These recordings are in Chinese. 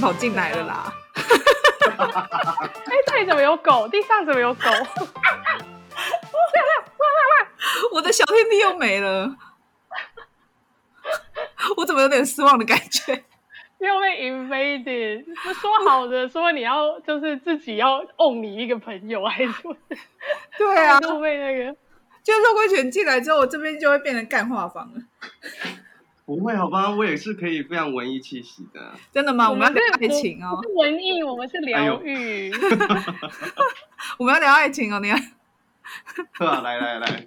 跑进来了啦。哎，这里怎么有狗？地上怎么有狗？我的小天地又没了，我怎么有点失望的感觉？又被 invaded，说好的说你要就是自己要 own 你一个朋友还是？对啊，都被那个，就肉桂犬进来之后，我这边就会变成干化房了。不会好吧？我也是可以非常文艺气息的。真的吗？我们，要聊爱情哦。是文艺，我们是疗愈。哎、我们要聊爱情哦，你看。啊，来来来，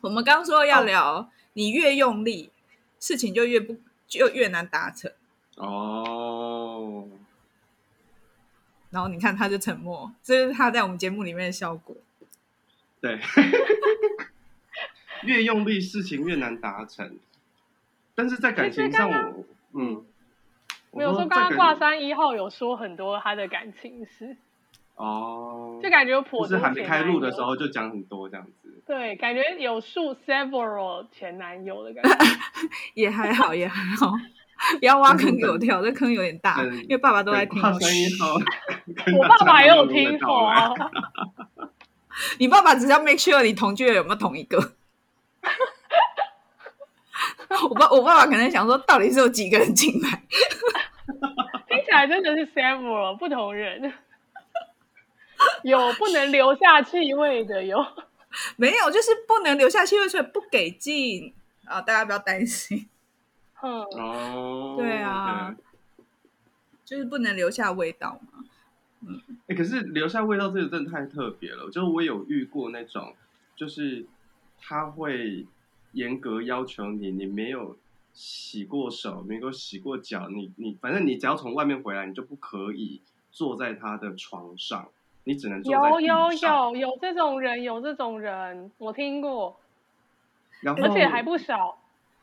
我们刚刚说要聊，你越用力，事情就越不就越难达成。哦，然后你看，他就沉默，这是他在我们节目里面的效果。对，越用力，事情越难达成。但是在感情上我，我嗯，没有说刚刚挂三一号有说很多他的感情事。哦，就感觉有颇多，就是还没开录的时候就讲很多这样子。对，感觉有数 several 前男友的感觉，也还好，也还好。不要挖坑给我跳，这坑有点大，因为爸爸都在听。挂山一号，我爸爸也有听过。你爸爸只要 make sure 你同居的有没有同一个。我爸，我爸爸可能想说，到底是有几个人进来？听起来真的是 several 不同人。有不能留下气味的，有 没有？就是不能留下气味，所以不给进啊！大家不要担心。嗯哦，对啊，就是不能留下味道嘛。嗯，哎、欸，可是留下味道这个真的太特别了。就是我有遇过那种，就是他会严格要求你，你没有洗过手，没有洗过脚，你你反正你只要从外面回来，你就不可以坐在他的床上。你只能坐在有有有有这种人，有这种人，我听过，然后而且还不少。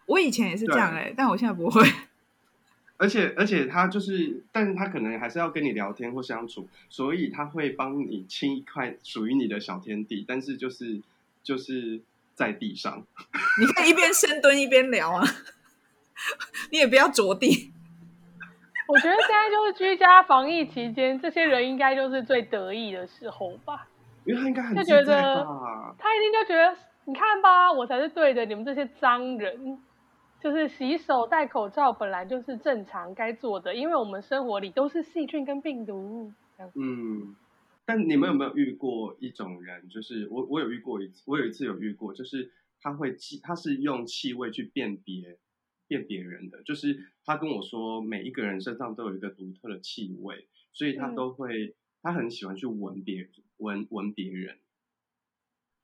我以前也是这样哎、欸，但我现在不会。而且而且他就是，但是他可能还是要跟你聊天或相处，所以他会帮你清一块属于你的小天地，但是就是就是在地上。你可以一边深蹲一边聊啊，你也不要着地。我觉得现在就是居家防疫期间，这些人应该就是最得意的时候吧。因为他应该很就觉得，他一定就觉得，你看吧，我才是对的，你们这些脏人，就是洗手戴口罩本来就是正常该做的，因为我们生活里都是细菌跟病毒。嗯，但你们有没有遇过一种人？就是我，我有遇过一次，我有一次有遇过，就是他会气，他是用气味去辨别。辨别人的，就是他跟我说，每一个人身上都有一个独特的气味，所以他都会，嗯、他很喜欢去闻别人，闻闻别人，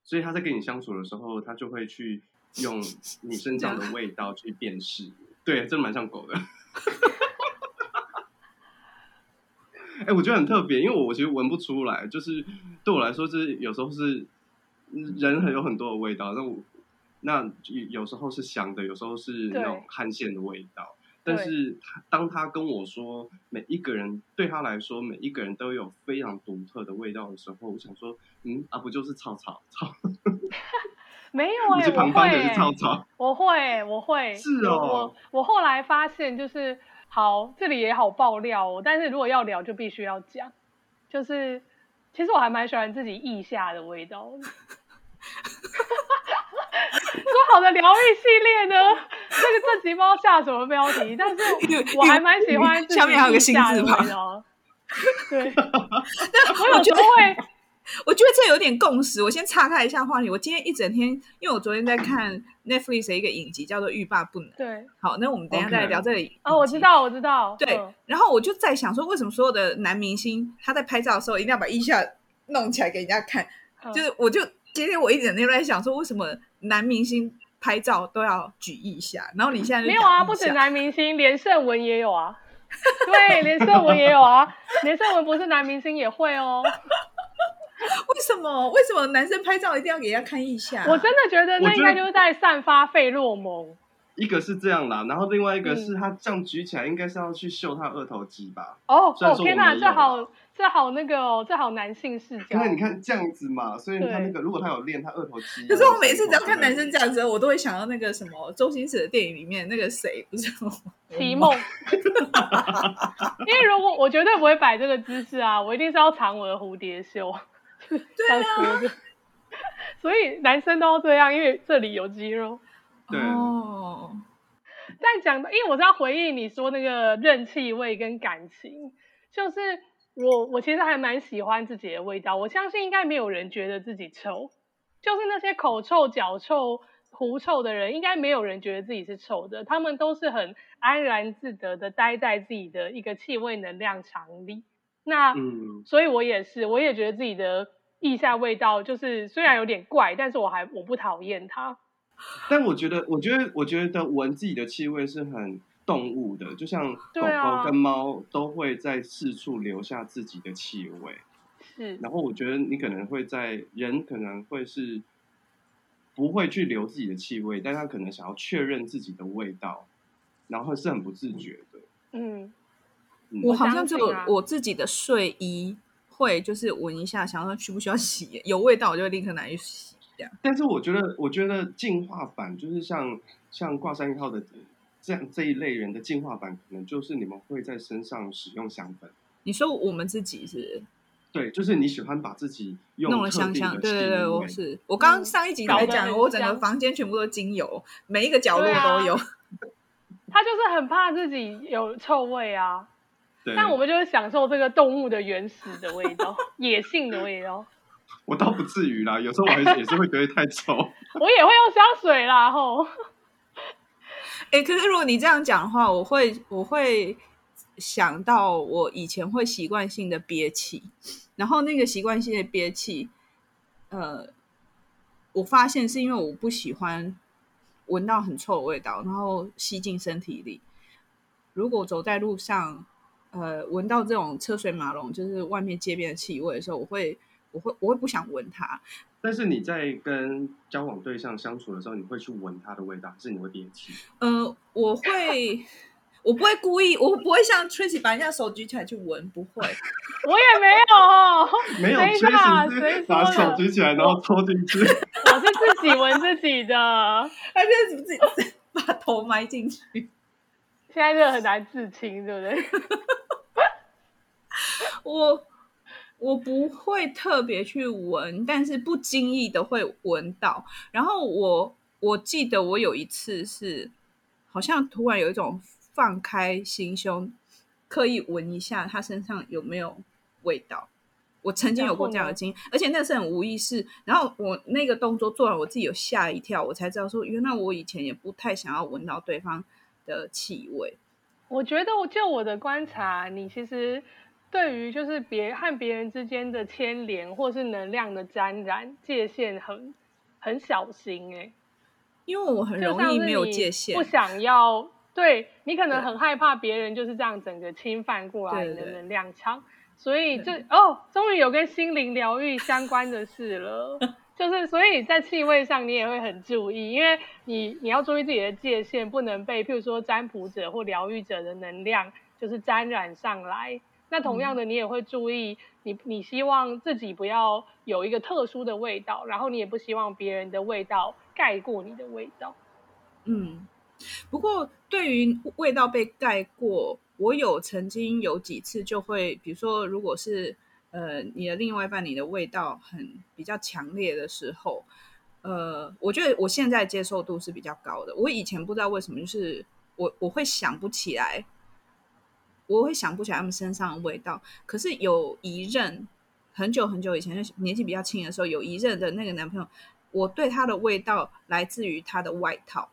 所以他在跟你相处的时候，他就会去用你身上的味道去辨识。对，真的蛮像狗的。哎、欸，我觉得很特别，因为我其实闻不出来，就是对我来说，就是有时候是人很有很多的味道，那我。那有时候是香的，有时候是那种汗腺的味道。但是他当他跟我说每一个人对他来说每一个人都有非常独特的味道的时候，我想说，嗯啊，不就是草草草？没有哎、欸，旁边的是草草，我会，我会，是哦。我我后来发现，就是好，这里也好爆料哦。但是如果要聊，就必须要讲，就是其实我还蛮喜欢自己腋下的味道的。说好的疗愈系列呢？这个这集包下什么标题，但是我还蛮喜欢。下面还有个新字旁。对，我有时候会，我觉得这有点共识。我先岔开一下话题。我今天一整天，因为我昨天在看 Netflix 的一个影集，叫做《欲罢不能》。对，好，那我们等一下再来聊这里。哦，我知道，我知道。对，然后我就在想说，为什么所有的男明星他在拍照的时候一定要把腋下弄起来给人家看？就是，我就。今天我一整天都在想说，为什么男明星拍照都要举腋下？然后你现在没有啊？不止男明星，连胜文也有啊。对，连胜文也有啊。连胜文不是男明星也会哦。为什么？为什么男生拍照一定要给人家看腋下？我真的觉得那应该就是在散发费洛蒙。一个是这样啦，然后另外一个是他这样举起来，应该是要去秀他二头肌吧？哦哦天哪，这好这好那个哦，这好男性视角。因为你看这样子嘛，所以他那个如果他有练他二头肌，可是我每次只要看男生这样子，我都会想到那个什么周星驰的电影里面那个谁，不是吗？齐梦。因为如果我绝对不会摆这个姿势啊，我一定是要藏我的蝴蝶袖。对啊。所以男生都要这样，因为这里有肌肉。对哦，但讲的，因为我是要回应你说那个认气味跟感情，就是我我其实还蛮喜欢自己的味道，我相信应该没有人觉得自己臭，就是那些口臭、脚臭、狐臭的人，应该没有人觉得自己是臭的，他们都是很安然自得的待在自己的一个气味能量场里。那，嗯，所以我也是，我也觉得自己的腋下味道就是虽然有点怪，但是我还我不讨厌它。但我觉得，我觉得，我觉得闻自己的气味是很动物的，就像狗狗跟猫都会在四处留下自己的气味。是。然后我觉得你可能会在人可能会是不会去留自己的气味，但他可能想要确认自己的味道，然后是很不自觉的。嗯。嗯，我好像就有我自己的睡衣会就是闻一下，想说需不需要洗，有味道我就立刻拿去洗。但是我觉得，我觉得进化版就是像像挂山一号的这样这一类人的进化版，可能就是你们会在身上使用香粉。你说我们自己是？对，就是你喜欢把自己用弄了香香。对对对，我是。我刚刚上一集来讲，我整个房间全部都精油，每一个角落都有。他就是很怕自己有臭味啊。但我们就是享受这个动物的原始的味道，野性的味道。我倒不至于啦，有时候我还是也是会觉得太臭。我也会用香水啦，吼。哎、欸，可是如果你这样讲的话，我会我会想到我以前会习惯性的憋气，然后那个习惯性的憋气，呃，我发现是因为我不喜欢闻到很臭的味道，然后吸进身体里。如果走在路上，呃，闻到这种车水马龙，就是外面街边的气味的时候，我会。我会我会不想闻它，但是你在跟交往对象相处的时候，你会去闻它的味道，还是你会憋气？呃，我会，我不会故意，我不会像 Tracy 把人家手举起来去闻，不会。我也没有，没有 Tracy 把手举起来然后戳进去。我是自己闻自己的，还是自己把头埋进去？现在这个很难自清，对不对？我。我不会特别去闻，但是不经意的会闻到。然后我我记得我有一次是，好像突然有一种放开心胸，刻意闻一下他身上有没有味道。我曾经有过这样的经验，而且那是很无意识。然后我那个动作做完，我自己有吓一跳，我才知道说，原来我以前也不太想要闻到对方的气味。我觉得，就我的观察，你其实。对于就是别和别人之间的牵连，或是能量的沾染，界限很很小心哎，因为我很容易没有界限，不想要对你可能很害怕别人就是这样整个侵犯过来你的能量场，所以就哦，终于有跟心灵疗愈相关的事了，就是所以在气味上你也会很注意，因为你你要注意自己的界限，不能被譬如说占卜者或疗愈者的能量就是沾染上来。那同样的，你也会注意你，你你希望自己不要有一个特殊的味道，然后你也不希望别人的味道盖过你的味道。嗯，不过对于味道被盖过，我有曾经有几次就会，比如说，如果是呃你的另外一半，你的味道很比较强烈的时候，呃，我觉得我现在接受度是比较高的。我以前不知道为什么，就是我我会想不起来。我会想不起来他们身上的味道，可是有一任很久很久以前，就年纪比较轻的时候，有一任的那个男朋友，我对他的味道来自于他的外套，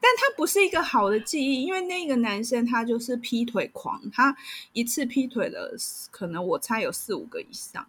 但他不是一个好的记忆，因为那个男生他就是劈腿狂，他一次劈腿了，可能我猜有四五个以上，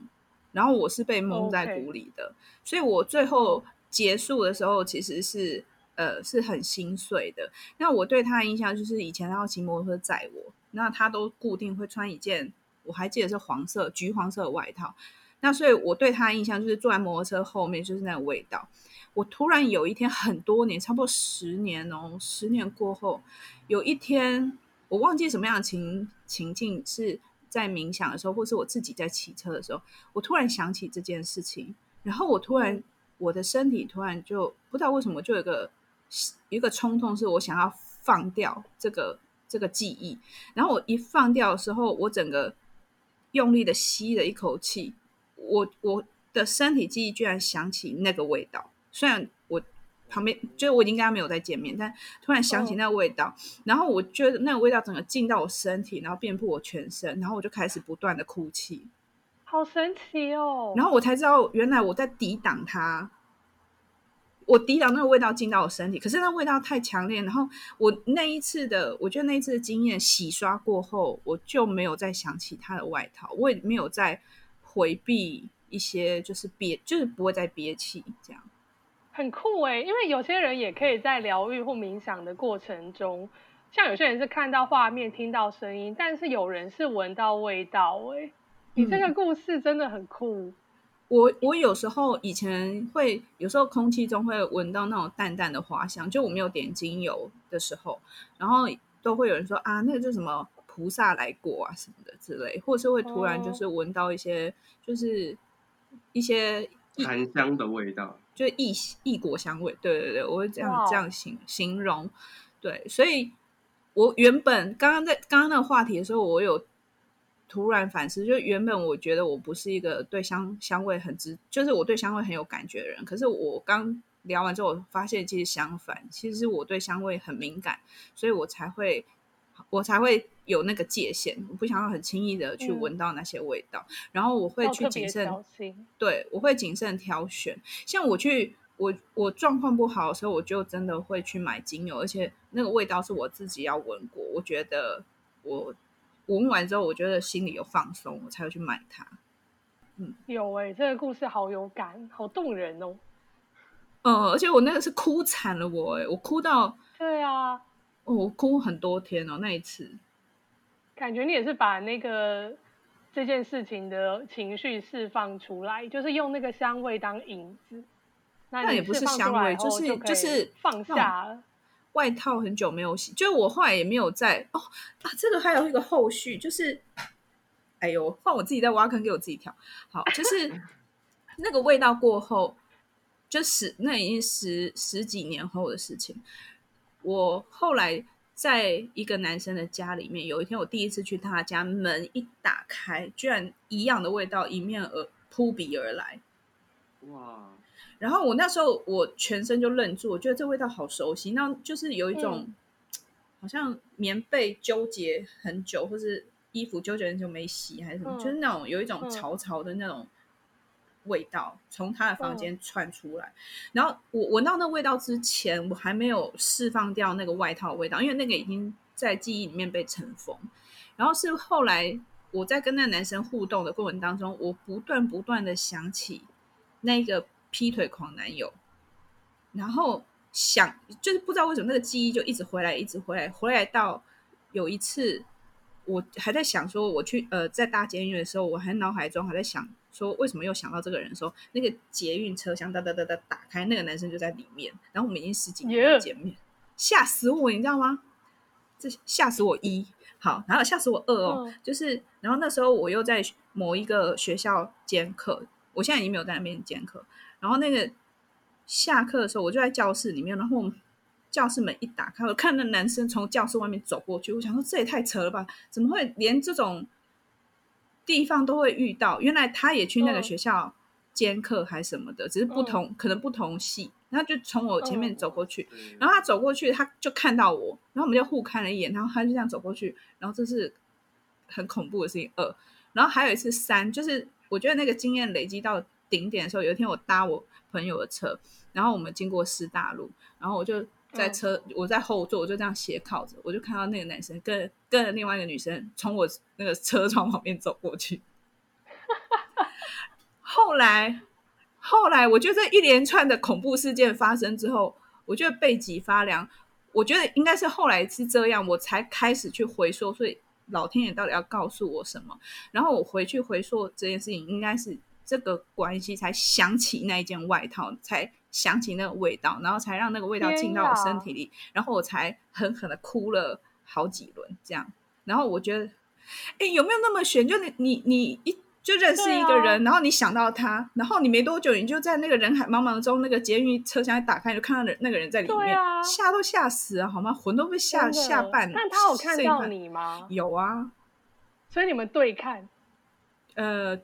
然后我是被蒙在鼓里的.所以我最后结束的时候其实是呃是很心碎的。那我对他的印象就是以前他要骑摩托车载我。那他都固定会穿一件，我还记得是黄色、橘黄色的外套。那所以我对他的印象就是坐在摩托车后面就是那个味道。我突然有一天很多年，差不多十年哦，十年过后，有一天我忘记什么样的情情境是在冥想的时候，或是我自己在骑车的时候，我突然想起这件事情，然后我突然我的身体突然就不知道为什么就有个一个冲动，是我想要放掉这个这个记忆，然后我一放掉的时候，我整个用力的吸了一口气。我我的身体记忆居然想起那个味道，虽然我旁边就是我已经跟他没有再见面，但突然想起那个味道，哦、然后我觉得那个味道整个进到我身体，然后遍布我全身，然后我就开始不断的哭泣，好神奇哦！然后我才知道原来我在抵挡它，我抵挡那个味道进到我身体，可是那味道太强烈，然后我那一次的，我觉得那一次的经验洗刷过后，我就没有再想起他的外套，我也没有再。回避一些就是憋，就是不会再憋气，这样很酷哎。因为有些人也可以在疗愈或冥想的过程中，像有些人是看到画面、听到声音，但是有人是闻到味道哎。你这个故事真的很酷。嗯、我我有时候以前会有时候空气中会闻到那种淡淡的花香，就我没有点精油的时候，然后都会有人说啊，那个叫什么？菩萨来过啊，什么的之类，或是会突然就是闻到一些，哦、就是一些檀香的味道，就异异国香味。对对对，我会这样这样形形容。对，所以我原本刚刚在刚刚那个话题的时候，我有突然反思，就原本我觉得我不是一个对香香味很直，就是我对香味很有感觉的人。可是我刚聊完之后，我发现其实相反，其实我对香味很敏感，所以我才会。我才会有那个界限，我不想要很轻易的去闻到那些味道，嗯、然后我会去谨慎，对，我会谨慎挑选。像我去，我我状况不好的时候，我就真的会去买精油，而且那个味道是我自己要闻过，我觉得我闻完之后，我觉得心里有放松，我才会去买它。嗯，有哎、欸，这个故事好有感，好动人哦。嗯，而且我那个是哭惨了我，我哎，我哭到，对啊。哦，我哭很多天哦，那一次，感觉你也是把那个这件事情的情绪释放出来，就是用那个香味当引子。那，那也不是香味，就是就是放下了。外套很久没有洗，就是我后来也没有在哦啊，这个还有一个后续，就是哎呦，换我自己在挖坑给我自己跳。好，就是 那个味道过后，就是那已经十十几年后的事情。我后来在一个男生的家里面，有一天我第一次去他家，门一打开，居然一样的味道迎面而扑鼻而来，哇！然后我那时候我全身就愣住，我觉得这味道好熟悉，那就是有一种、嗯、好像棉被纠结很久，或是衣服纠结很久没洗，还是什么，嗯、就是那种有一种潮潮的那种。味道从他的房间窜出来，哦、然后我闻到那味道之前，我还没有释放掉那个外套的味道，因为那个已经在记忆里面被尘封。然后是后来我在跟那个男生互动的过程当中，我不断不断的想起那个劈腿狂男友，然后想就是不知道为什么那个记忆就一直回来，一直回来，回来到有一次我还在想说，我去呃在搭监狱的时候，我还脑海中还在想。说为什么又想到这个人？的时候那个捷运车厢哒哒哒哒打开，那个男生就在里面。然后我们已经十几年没见面，吓.死我，你知道吗？这吓死我一好，然后吓死我二哦，嗯、就是然后那时候我又在某一个学校兼课，我现在已经没有在那边兼课。然后那个下课的时候，我就在教室里面，然后我们教室门一打开，我看那男生从教室外面走过去，我想说这也太扯了吧？怎么会连这种？地方都会遇到，原来他也去那个学校兼课还是什么的，嗯、只是不同，嗯、可能不同系。然后就从我前面走过去，嗯、然后他走过去，他就看到我，然后我们就互看了一眼，然后他就这样走过去，然后这是很恐怖的事情。二，然后还有一次三，就是我觉得那个经验累积到顶点的时候，有一天我搭我朋友的车，然后我们经过师大路，然后我就。在车，嗯、我在后座，我就这样斜靠着，我就看到那个男生跟跟着另外一个女生从我那个车窗旁边走过去。后来，后来，我觉得这一连串的恐怖事件发生之后，我觉得背脊发凉。我觉得应该是后来是这样，我才开始去回溯，所以老天爷到底要告诉我什么？然后我回去回溯这件事情，应该是这个关系才想起那一件外套，才想起那个味道，然后才让那个味道进到我身体里，然后我才狠狠的哭了好几轮这样。然后我觉得，哎，有没有那么悬？就你你你一。就认识一个人，啊、然后你想到他，然后你没多久，你就在那个人海茫茫中，那个捷运车厢一打开，就看到人那个人在里面，啊、吓都吓死了，好吗？魂都被吓吓半了。但他有看到你吗？有啊，所以你们对看。呃，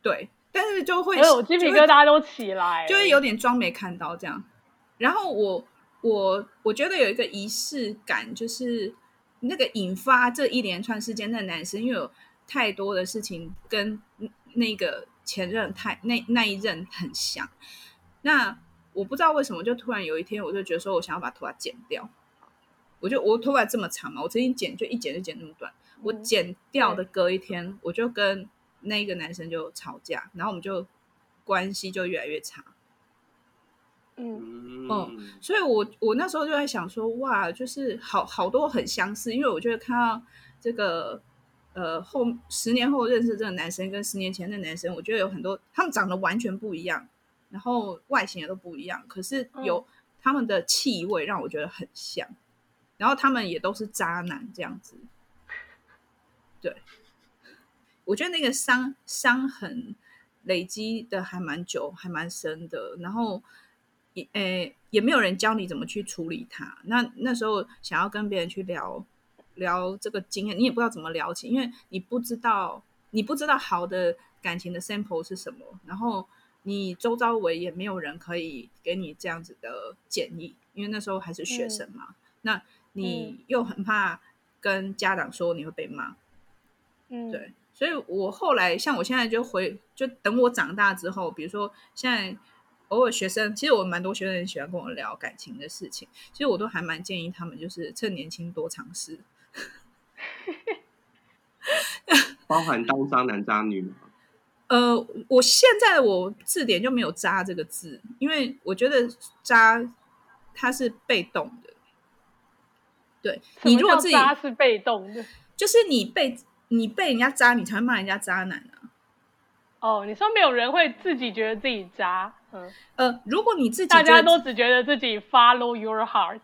对，但是就会，哎、我鸡皮疙瘩都起来，就会有点装没看到这样。然后我我我觉得有一个仪式感，就是那个引发这一连串事件的男生，因为有。太多的事情跟那个前任太那那一任很像，那我不知道为什么，就突然有一天，我就觉得说我想要把头发剪掉。我就我头发这么长嘛，我曾经剪就一剪就剪那么短。我剪掉的隔一天，我就跟那个男生就吵架，然后我们就关系就越来越差。嗯嗯，所以我我那时候就在想说，哇，就是好好多很相似，因为我觉得看到这个。呃，后十年后认识这个男生跟十年前的男生，我觉得有很多他们长得完全不一样，然后外形也都不一样，可是有他们的气味让我觉得很像，然后他们也都是渣男这样子。对，我觉得那个伤伤痕累积的还蛮久，还蛮深的，然后也诶也没有人教你怎么去处理它。那那时候想要跟别人去聊。聊这个经验，你也不知道怎么聊起，因为你不知道，你不知道好的感情的 sample 是什么，然后你周遭围也没有人可以给你这样子的建议，因为那时候还是学生嘛，嗯、那你又很怕跟家长说你会被骂，嗯，对，所以我后来像我现在就回，就等我长大之后，比如说现在偶尔学生，其实我蛮多学生很喜欢跟我聊感情的事情，其实我都还蛮建议他们就是趁年轻多尝试。包含当渣男渣女吗？呃，我现在我字典就没有“渣”这个字，因为我觉得“渣”它是被动的。对，你如果自己渣是被动的，就是你被你被人家渣，你才会骂人家渣男啊。哦，你说没有人会自己觉得自己渣？嗯，呃，如果你自己大家都只觉得自己 follow your heart。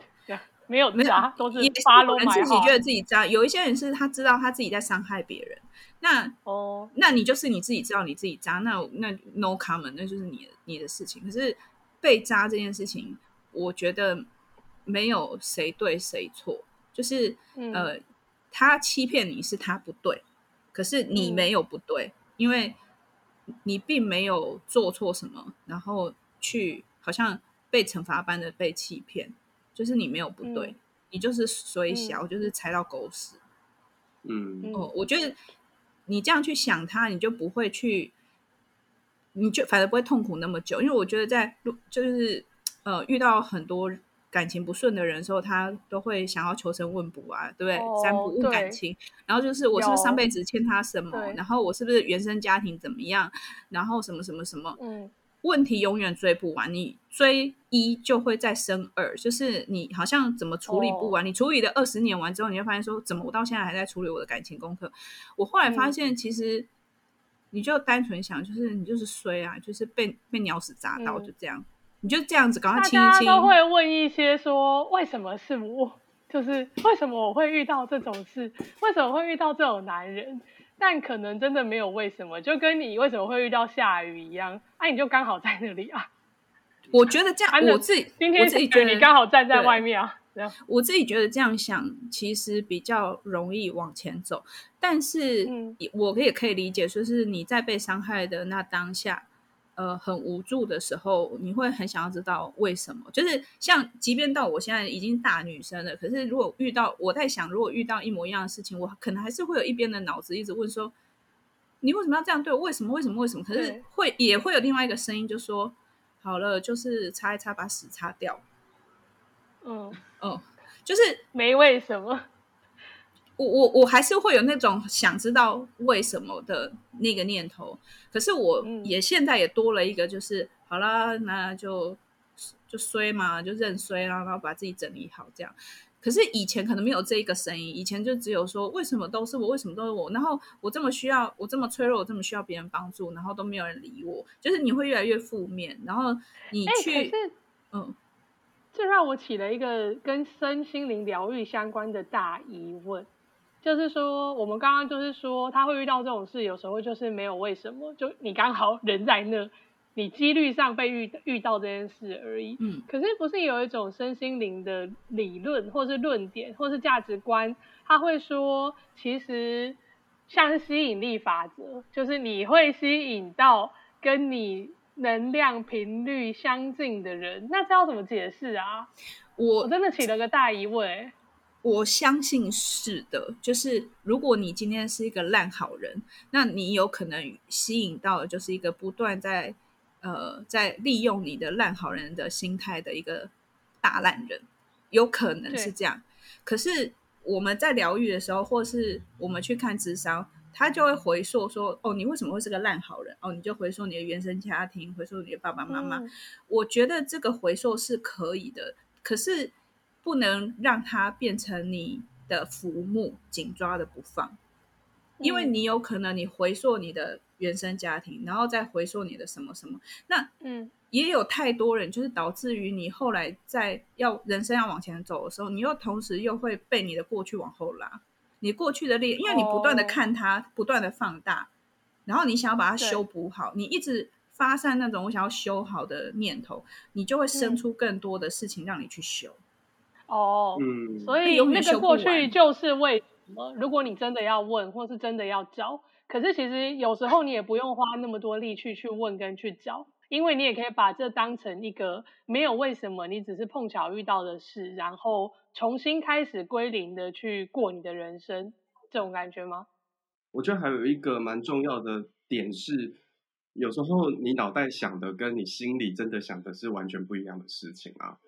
没有渣，都是发了自己觉得自己渣。有一些人是他知道他自己在伤害别人，那哦，那你就是你自己知道你自己渣，那那 no comment，那就是你你的事情。可是被渣这件事情，我觉得没有谁对谁错，就是、嗯、呃，他欺骗你是他不对，可是你没有不对，嗯、因为你并没有做错什么，然后去好像被惩罚般的被欺骗。就是你没有不对，嗯、你就是衰小，嗯、就是踩到狗屎。嗯哦，我觉得你这样去想他，你就不会去，你就反而不会痛苦那么久。因为我觉得在就是呃遇到很多感情不顺的人的时候，他都会想要求神问卜啊，对不对？哦、三不问感情，然后就是我是不是上辈子欠他什么？然后我是不是原生家庭怎么样？然后什么什么什么？嗯。问题永远追不完，你追一就会再生二，就是你好像怎么处理不完。Oh. 你处理了二十年完之后，你会发现说，怎么我到现在还在处理我的感情功课？我后来发现，其实你就单纯想，就是你就是衰啊，就是被被鸟屎砸到，就这样，嗯、你就这样子赶快清一亲。大家都会问一些说，为什么是我？就是为什么我会遇到这种事？为什么会遇到这种男人？但可能真的没有为什么，就跟你为什么会遇到下雨一样，哎、啊，你就刚好在那里啊。我觉得这样，我自己今天我自己觉得你刚好站在外面啊。这样，我自己觉得这样想其实比较容易往前走，但是我也可以理解，说是你在被伤害的那当下。呃，很无助的时候，你会很想要知道为什么。就是像，即便到我现在已经大女生了，可是如果遇到我在想，如果遇到一模一样的事情，我可能还是会有一边的脑子一直问说：你为什么要这样对我？为什么？为什么？为什么？可是会也会有另外一个声音，就说：好了，就是擦一擦，把屎擦掉。嗯嗯，就是没为什么。我我我还是会有那种想知道为什么的那个念头，可是我也现在也多了一个，就是、嗯、好啦，那就就衰嘛，就认衰啦，然后把自己整理好这样。可是以前可能没有这一个声音，以前就只有说为什么都是我，为什么都是我，然后我这么需要，我这么脆弱，我这么需要别人帮助，然后都没有人理我，就是你会越来越负面，然后你去，嗯，这让我起了一个跟身心灵疗愈相关的大疑问，就是说我们刚刚就是说他会遇到这种事，有时候就是没有为什么，就你刚好人在那。你几率上被遇遇到这件事而已，嗯，可是不是有一种身心灵的理论，或是论点，或是价值观，他会说，其实像是吸引力法则，就是你会吸引到跟你能量频率相近的人，那这要怎么解释啊？我，我真的起了个大疑问。我相信是的，就是如果你今天是一个烂好人，那你有可能吸引到的就是一个不断在。呃，在利用你的烂好人的心态的一个大烂人，有可能是这样。可是我们在疗愈的时候，或是我们去看智商，他就会回溯说：“哦，你为什么会是个烂好人？”哦，你就回溯你的原生家庭，回溯你的爸爸妈妈。嗯。我觉得这个回溯是可以的，可是不能让它变成你的浮木，紧抓的不放。因为你有可能你回溯你的原生家庭，然后再回溯你的什么什么，那嗯，也有太多人，就是导致于你后来在要人生要往前走的时候，你又同时又会被你的过去往后拉，你过去的力，因为你不断的看它，哦、不断的放大，然后你想要把它修补好，你一直发散那种我想要修好的念头，你就会生出更多的事情让你去修。哦，嗯，所以那个过去就是为什么。如果你真的要问，或是真的要找，可是其实有时候你也不用花那么多力气去问跟去找，因为你也可以把这当成一个没有为什么，你只是碰巧遇到的事，然后重新开始归零的去过你的人生，这种感觉吗？我觉得还有一个蛮重要的点是，有时候你脑袋想的跟你心里真的想的是完全不一样的事情啊。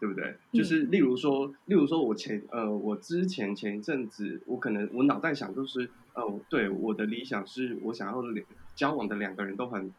对不对？就是例如说，嗯、例如说，我前呃，我之前前一阵子，我可能我脑袋想就是，哦、呃，对，我的理想是我想要两交往的两个人都很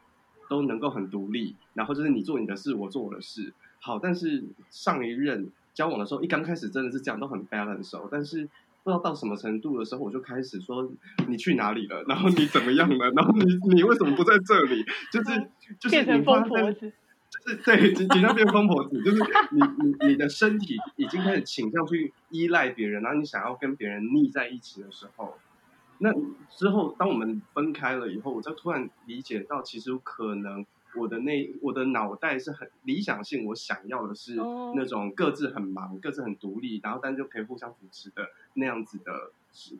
都能够很独立，然后就是你做你的事，我做我的事。好，但是上一任交往的时候，一刚开始真的是这样，都很 balance 哦。但是不知道到什么程度的时候，我就开始说你去哪里了？然后你怎么样了？然后你你为什么不在这里？就是就是你发现。就是对，尽量变疯婆子，就是你你你的身体已经开始倾向去依赖别人，然后你想要跟别人腻在一起的时候，那之后当我们分开了以后，我就突然理解到，其实可能我的那我的脑袋是很理想性，我想要的是那种各自很忙、各自很独立，然后但就可以互相扶持的那样子的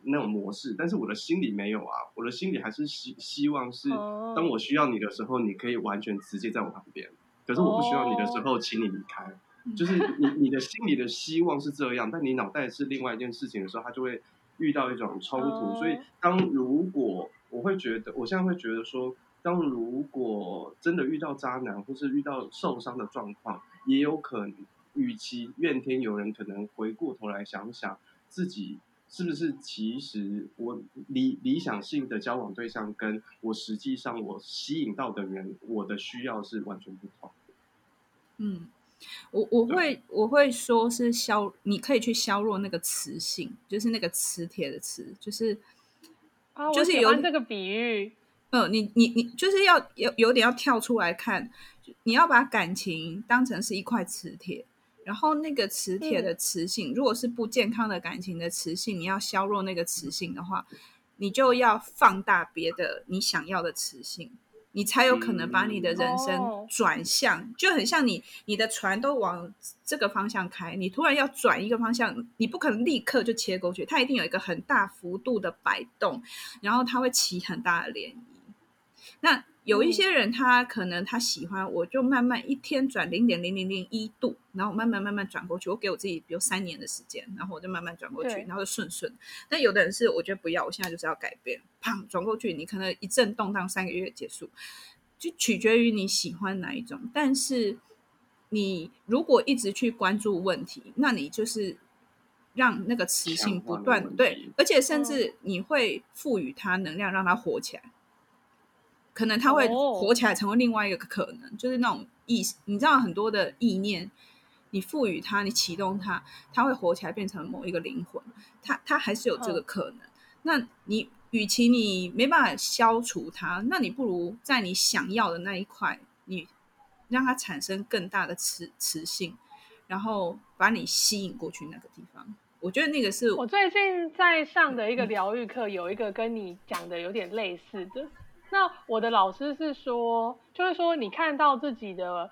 那种模式，但是我的心里没有啊，我的心里还是希希望是，当我需要你的时候，你可以完全直接在我旁边。可是我不需要你的时候，请你离开。Oh. 就是你你的心里的希望是这样，但你脑袋是另外一件事情的时候，他就会遇到一种冲突。Oh. 所以，当如果我会觉得，我现在会觉得说，当如果真的遇到渣男，或是遇到受伤的状况，也有可能，与其怨天尤人，可能回过头来想想自己是不是其实我理理想性的交往对象，跟我实际上我吸引到的人，我的需要是完全不同。嗯，我我会我会说是削，你可以去削弱那个磁性，就是那个磁铁的磁，就是啊，就是有这个比喻。嗯，你你你就是要有有点要跳出来看，你要把感情当成是一块磁铁，然后那个磁铁的磁性，嗯，如果是不健康的感情的磁性，你要削弱那个磁性的话，你就要放大别的你想要的磁性。你才有可能把你的人生转向，嗯哦、就很像你你的船都往这个方向开，你突然要转一个方向，你不可能立刻就切过去，它一定有一个很大幅度的摆动，然后它会起很大的涟漪。那有一些人，他可能他喜欢，我就慢慢一天转零点零零零一度，然后慢慢慢慢转过去。我给我自己比如三年的时间，然后我就慢慢转过去，然后就顺顺。但有的人是我觉得不要，我现在就是要改变，砰转过去，你可能一阵动荡三个月结束，就取决于你喜欢哪一种。但是你如果一直去关注问题，那你就是让那个磁性不断对，而且甚至你会赋予它能量，让它活起来。可能他会活起来，成为另外一个可能，oh. 就是那种意，你知道很多的意念，你赋予它，你启动它，它会活起来变成某一个灵魂，它它还是有这个可能。嗯、那你与其你没办法消除它，那你不如在你想要的那一块，你让它产生更大的磁磁性，然后把你吸引过去那个地方。我觉得那个是我最近在上的一个疗愈课，有一个跟你讲的有点类似的。那我的老师是说，就是说你看到自己的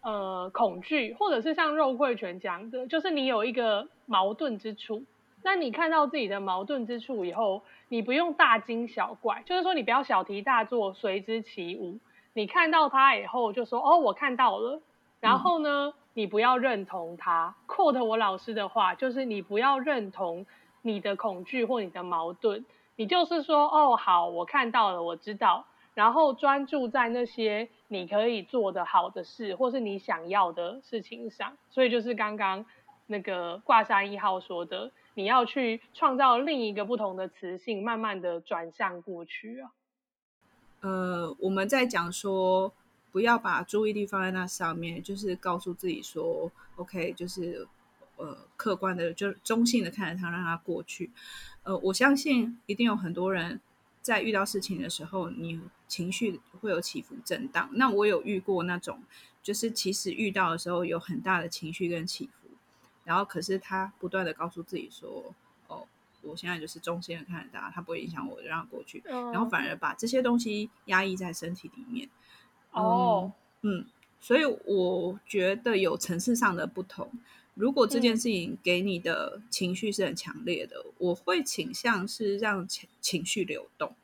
呃恐惧，或者是像肉桂泉讲的，就是你有一个矛盾之处。那你看到自己的矛盾之处以后，你不用大惊小怪，就是说你不要小题大做，随之起舞。你看到它以后就说哦，我看到了。然后呢？嗯你不要认同他。quote 我老师的话，就是你不要认同你的恐惧或你的矛盾，你就是说，哦，好，我看到了，我知道，然后专注在那些你可以做的好的事，或是你想要的事情上。所以就是刚刚那个挂山一号说的，你要去创造另一个不同的磁性，慢慢的转向过去啊。呃，我们在讲说。不要把注意力放在那上面，就是告诉自己说，OK，就是呃，客观的，就是中性的看着他，让他过去。呃，我相信一定有很多人在遇到事情的时候，你情绪会有起伏震荡。那我有遇过那种，就是其实遇到的时候有很大的情绪跟起伏，然后可是他不断的告诉自己说，哦，我现在就是中性的看着他，他不会影响我，让他过去。然后反而把这些东西压抑在身体里面。哦，嗯，所以我觉得有层次上的不同。如果这件事情给你的情绪是很强烈的，嗯、我会倾向是让情情绪流动。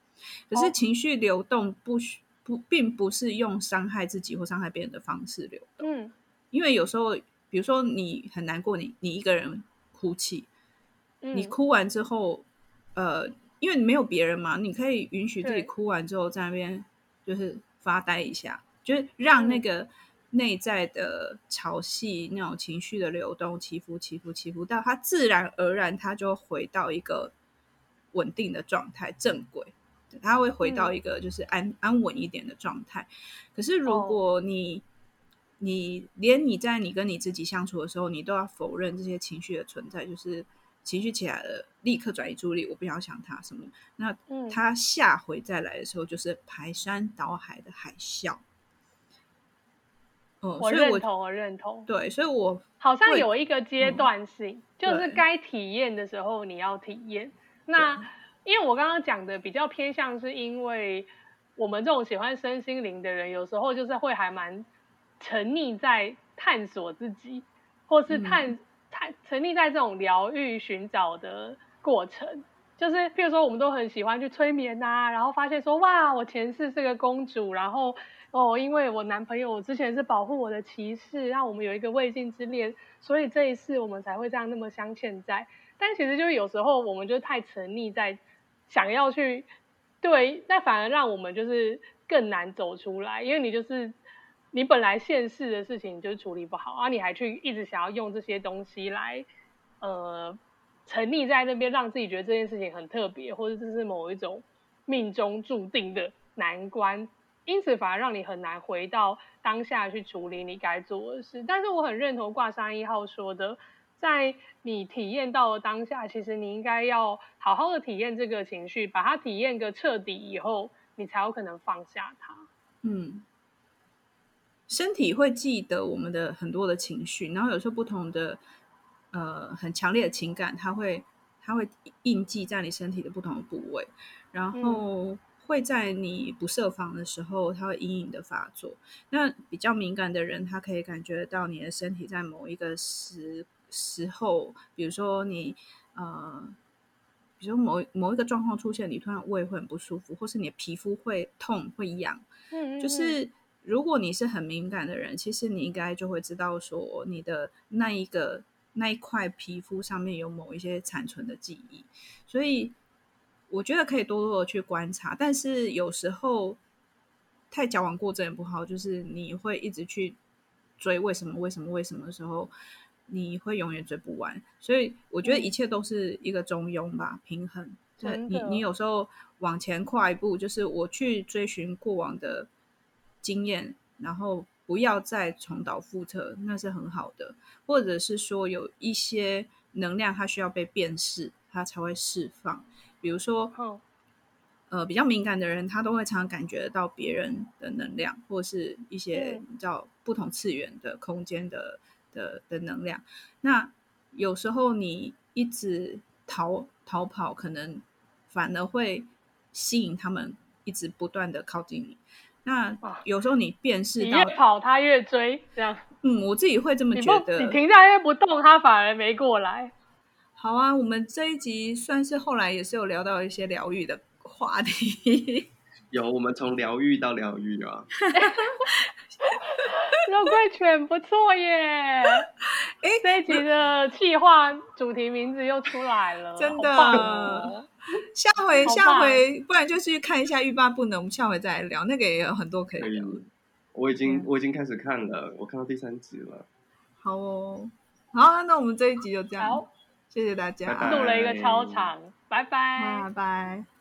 可是情绪流动不需不，并不是用伤害自己或伤害别人的方式流动。嗯，因为有时候，比如说你很难过，你你一个人哭泣，你哭完之后，呃，因为你没有别人嘛，你可以允许自己哭完之后在那边就是。发呆一下，就是让那个内在的潮汐、那种情绪的流动、起伏、起伏、起伏，到它自然而然，它就回到一个稳定的状态、正轨。它会回到一个就是安、嗯、安稳一点的状态。可是如果你、哦、你连你在你跟你自己相处的时候，你都要否认这些情绪的存在，就是。情绪起来了，立刻转移注意力，我不想想他什么。那他下回再来的时候，就是排山倒海的海啸。嗯，我认同，我认同。对，所以我好像有一个阶段性，嗯、就是该体验的时候你要体验。那因为我刚刚讲的比较偏向，是因为我们这种喜欢身心灵的人，有时候就是会还蛮沉溺在探索自己，或是探。嗯太沉溺在这种疗愈寻找的过程，就是譬如说，我们都很喜欢去催眠啊，然后发现说，哇，我前世是个公主，然后哦，因为我男朋友我之前是保护我的骑士，让我们有一个未尽之恋，所以这一次我们才会这样那么相欠债。但其实就是有时候我们就太沉溺在想要去对，那反而让我们就是更难走出来，因为你就是。你本来现世的事情就是处理不好啊，你还去一直想要用这些东西来，呃，沉溺在那边，让自己觉得这件事情很特别，或者这是某一种命中注定的难关，因此反而让你很难回到当下去处理你该做的事。但是我很认同卦山一号说的，在你体验到了当下，其实你应该要好好的体验这个情绪，把它体验个彻底以后，你才有可能放下它。嗯。身体会记得我们的很多的情绪，然后有时候不同的呃很强烈的情感，它会它会印记在你身体的不同的部位，然后会在你不设防的时候，它会隐隐的发作。那比较敏感的人，他可以感觉到你的身体在某一个时时候，比如说你呃，比如说某某一个状况出现，你突然胃会很不舒服，或是你的皮肤会痛会痒，嗯，就是。如果你是很敏感的人，其实你应该就会知道说，你的那一个那一块皮肤上面有某一些残存的记忆，所以我觉得可以多多的去观察。但是有时候太矫枉过正也不好，就是你会一直去追为什么为什么为什么的时候，你会永远追不完。所以我觉得一切都是一个中庸吧，平衡。对，你你有时候往前跨一步，就是我去追寻过往的。经验，然后不要再重蹈覆辙，那是很好的。或者是说有一些能量它需要被辨识，它才会释放。比如说，哦、呃，比较敏感的人，他都会常常感觉得到别人的能量，或是一些叫不同次元的空间的的的能量。那有时候你一直逃逃跑，可能反而会吸引他们一直不断的靠近你。那有时候你辨识到，你越跑他越追，这样。嗯，我自己会这么觉得。你，你停下来不动，他反而没过来。好啊，我们这一集算是后来也是有聊到一些疗愈的话题。有，我们从疗愈到疗愈啊。肉桂犬不错耶！哎，这一集的企划主题名字又出来了，真的。哦、下回下回，不然就去看一下欲罢不能。我们下回再来聊，那个也有很多可以聊。我已经、嗯、我已经开始看了，我看到第三集了。好哦，好，那我们这一集就这样。谢谢大家，录了一个超长，拜拜，拜拜。